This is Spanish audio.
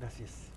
Gracias.